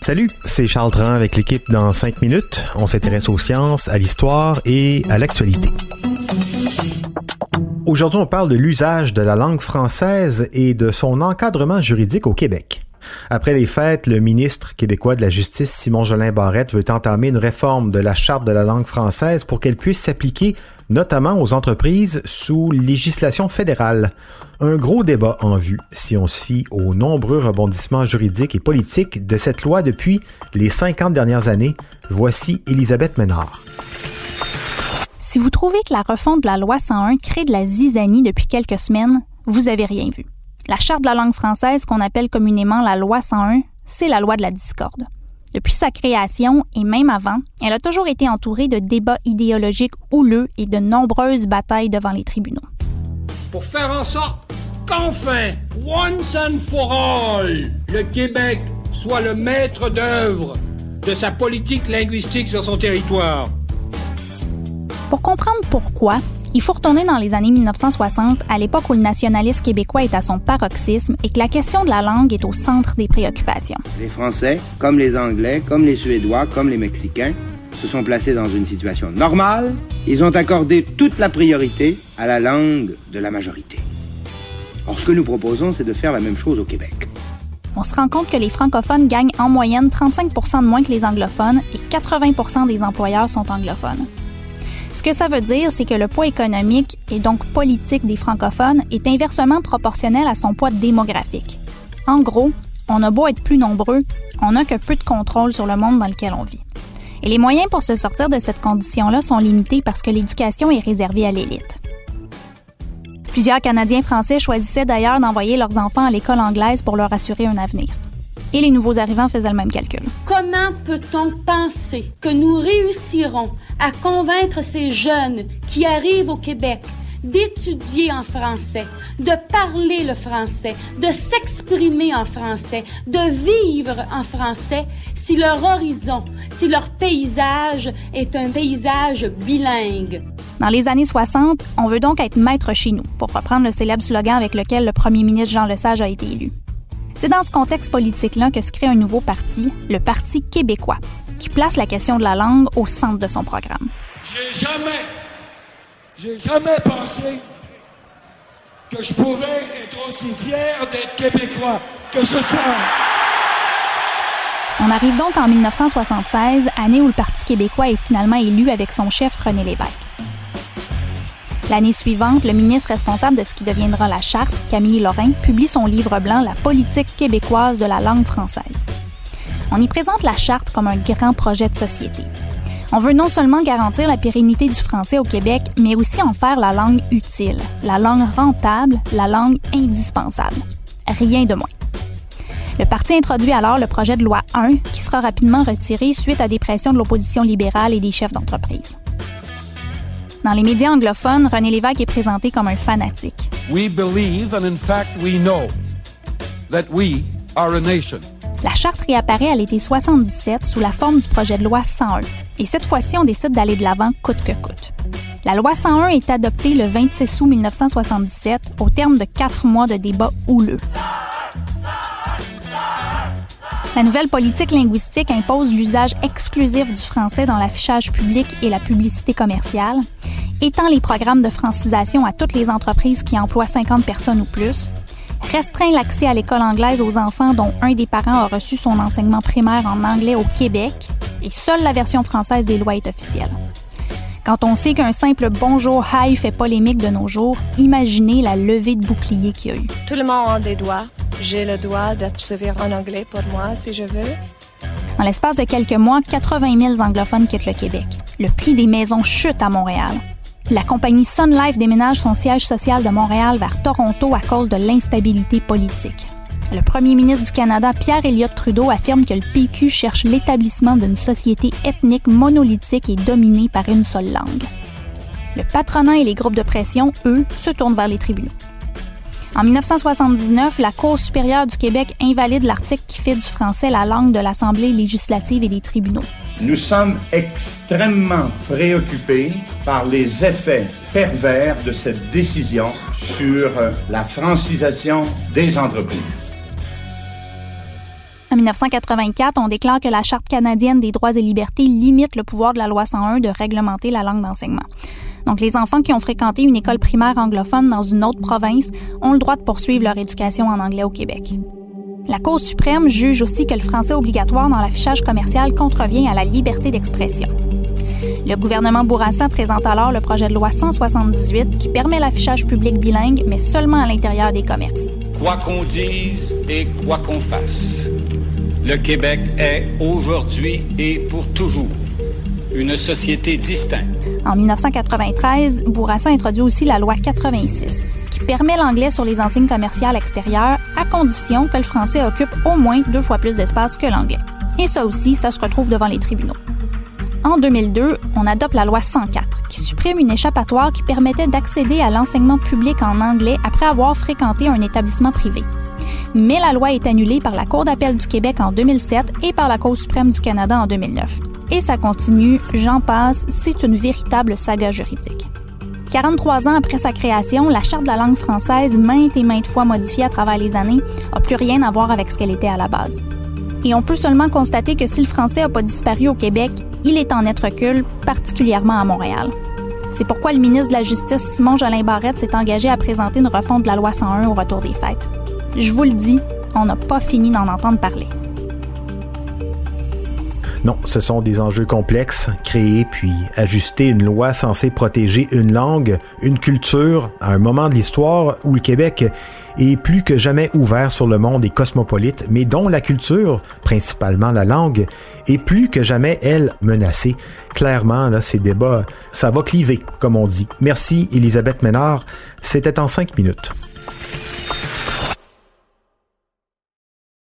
Salut, c'est Charles Tran avec l'équipe dans 5 minutes. On s'intéresse aux sciences, à l'histoire et à l'actualité. Aujourd'hui, on parle de l'usage de la langue française et de son encadrement juridique au Québec. Après les fêtes, le ministre québécois de la Justice, Simon Jolin Barrette, veut entamer une réforme de la Charte de la langue française pour qu'elle puisse s'appliquer notamment aux entreprises sous législation fédérale. Un gros débat en vue si on se fie aux nombreux rebondissements juridiques et politiques de cette loi depuis les 50 dernières années. Voici Elisabeth Ménard. Si vous trouvez que la refonte de la loi 101 crée de la zizanie depuis quelques semaines, vous avez rien vu. La Charte de la langue française, qu'on appelle communément la loi 101, c'est la loi de la discorde. Depuis sa création et même avant, elle a toujours été entourée de débats idéologiques houleux et de nombreuses batailles devant les tribunaux. Pour faire en sorte qu'enfin, once and for all, le Québec soit le maître d'œuvre de sa politique linguistique sur son territoire. Pour comprendre pourquoi, il faut retourner dans les années 1960, à l'époque où le nationalisme québécois est à son paroxysme et que la question de la langue est au centre des préoccupations. Les Français, comme les Anglais, comme les Suédois, comme les Mexicains, se sont placés dans une situation normale. Ils ont accordé toute la priorité à la langue de la majorité. Or, ce que nous proposons, c'est de faire la même chose au Québec. On se rend compte que les francophones gagnent en moyenne 35% de moins que les anglophones et 80% des employeurs sont anglophones. Ce que ça veut dire, c'est que le poids économique et donc politique des francophones est inversement proportionnel à son poids démographique. En gros, on a beau être plus nombreux, on n'a que peu de contrôle sur le monde dans lequel on vit. Et les moyens pour se sortir de cette condition-là sont limités parce que l'éducation est réservée à l'élite. Plusieurs Canadiens français choisissaient d'ailleurs d'envoyer leurs enfants à l'école anglaise pour leur assurer un avenir et les nouveaux arrivants faisaient le même calcul. Comment peut-on penser que nous réussirons à convaincre ces jeunes qui arrivent au Québec d'étudier en français, de parler le français, de s'exprimer en français, de vivre en français si leur horizon, si leur paysage est un paysage bilingue? Dans les années 60, on veut donc être maître chez nous, pour reprendre le célèbre slogan avec lequel le premier ministre Jean Lesage a été élu. C'est dans ce contexte politique-là que se crée un nouveau parti, le Parti québécois, qui place la question de la langue au centre de son programme. J'ai jamais, j'ai jamais pensé que je pouvais être aussi fier d'être québécois que ce soir. On arrive donc en 1976, année où le Parti québécois est finalement élu avec son chef René Lévesque. L'année suivante, le ministre responsable de ce qui deviendra la charte, Camille Lorrain, publie son livre blanc La politique québécoise de la langue française. On y présente la charte comme un grand projet de société. On veut non seulement garantir la pérennité du français au Québec, mais aussi en faire la langue utile, la langue rentable, la langue indispensable. Rien de moins. Le parti introduit alors le projet de loi 1 qui sera rapidement retiré suite à des pressions de l'opposition libérale et des chefs d'entreprise. Dans les médias anglophones, René Lévesque est présenté comme un fanatique. We believe and in fact we know that we are a nation. La charte réapparaît à l'été 77 sous la forme du projet de loi 101. Et cette fois-ci, on décide d'aller de l'avant coûte que coûte. La loi 101 est adoptée le 26 août 1977 au terme de quatre mois de débats houleux. La nouvelle politique linguistique impose l'usage exclusif du français dans l'affichage public et la publicité commerciale, étend les programmes de francisation à toutes les entreprises qui emploient 50 personnes ou plus, restreint l'accès à l'école anglaise aux enfants dont un des parents a reçu son enseignement primaire en anglais au Québec, et seule la version française des lois est officielle. Quand on sait qu'un simple bonjour hi fait polémique de nos jours, imaginez la levée de bouclier qu'il y a eu. Tout le monde a des doigts. J'ai le droit d'être sévère en anglais pour moi si je veux. En l'espace de quelques mois, 80 000 anglophones quittent le Québec. Le prix des maisons chute à Montréal. La compagnie Sun Life déménage son siège social de Montréal vers Toronto à cause de l'instabilité politique. Le premier ministre du Canada, Pierre Elliott Trudeau, affirme que le PQ cherche l'établissement d'une société ethnique monolithique et dominée par une seule langue. Le patronat et les groupes de pression, eux, se tournent vers les tribunaux. En 1979, la Cour supérieure du Québec invalide l'article qui fait du français la langue de l'Assemblée législative et des tribunaux. Nous sommes extrêmement préoccupés par les effets pervers de cette décision sur la francisation des entreprises. En 1984, on déclare que la Charte canadienne des droits et libertés limite le pouvoir de la loi 101 de réglementer la langue d'enseignement. Donc, les enfants qui ont fréquenté une école primaire anglophone dans une autre province ont le droit de poursuivre leur éducation en anglais au Québec. La Cour suprême juge aussi que le français obligatoire dans l'affichage commercial contrevient à la liberté d'expression. Le gouvernement Bourassa présente alors le projet de loi 178 qui permet l'affichage public bilingue, mais seulement à l'intérieur des commerces. Quoi qu'on dise et quoi qu'on fasse, le Québec est aujourd'hui et pour toujours une société distincte. En 1993, Bourassa introduit aussi la loi 86, qui permet l'anglais sur les enseignes commerciales extérieures condition que le français occupe au moins deux fois plus d'espace que l'anglais. Et ça aussi, ça se retrouve devant les tribunaux. En 2002, on adopte la loi 104, qui supprime une échappatoire qui permettait d'accéder à l'enseignement public en anglais après avoir fréquenté un établissement privé. Mais la loi est annulée par la Cour d'appel du Québec en 2007 et par la Cour suprême du Canada en 2009. Et ça continue, j'en passe, c'est une véritable saga juridique. 43 ans après sa création, la Charte de la langue française, maintes et maintes fois modifiée à travers les années, n'a plus rien à voir avec ce qu'elle était à la base. Et on peut seulement constater que si le français n'a pas disparu au Québec, il est en net recul, particulièrement à Montréal. C'est pourquoi le ministre de la Justice, Simon Jolin Barrette, s'est engagé à présenter une refonte de la loi 101 au retour des fêtes. Je vous le dis, on n'a pas fini d'en entendre parler. Non, ce sont des enjeux complexes, créer puis ajuster une loi censée protéger une langue, une culture, à un moment de l'histoire où le Québec est plus que jamais ouvert sur le monde et cosmopolite, mais dont la culture, principalement la langue, est plus que jamais, elle, menacée. Clairement, là, ces débats, ça va cliver, comme on dit. Merci, Elisabeth Ménard. C'était en cinq minutes.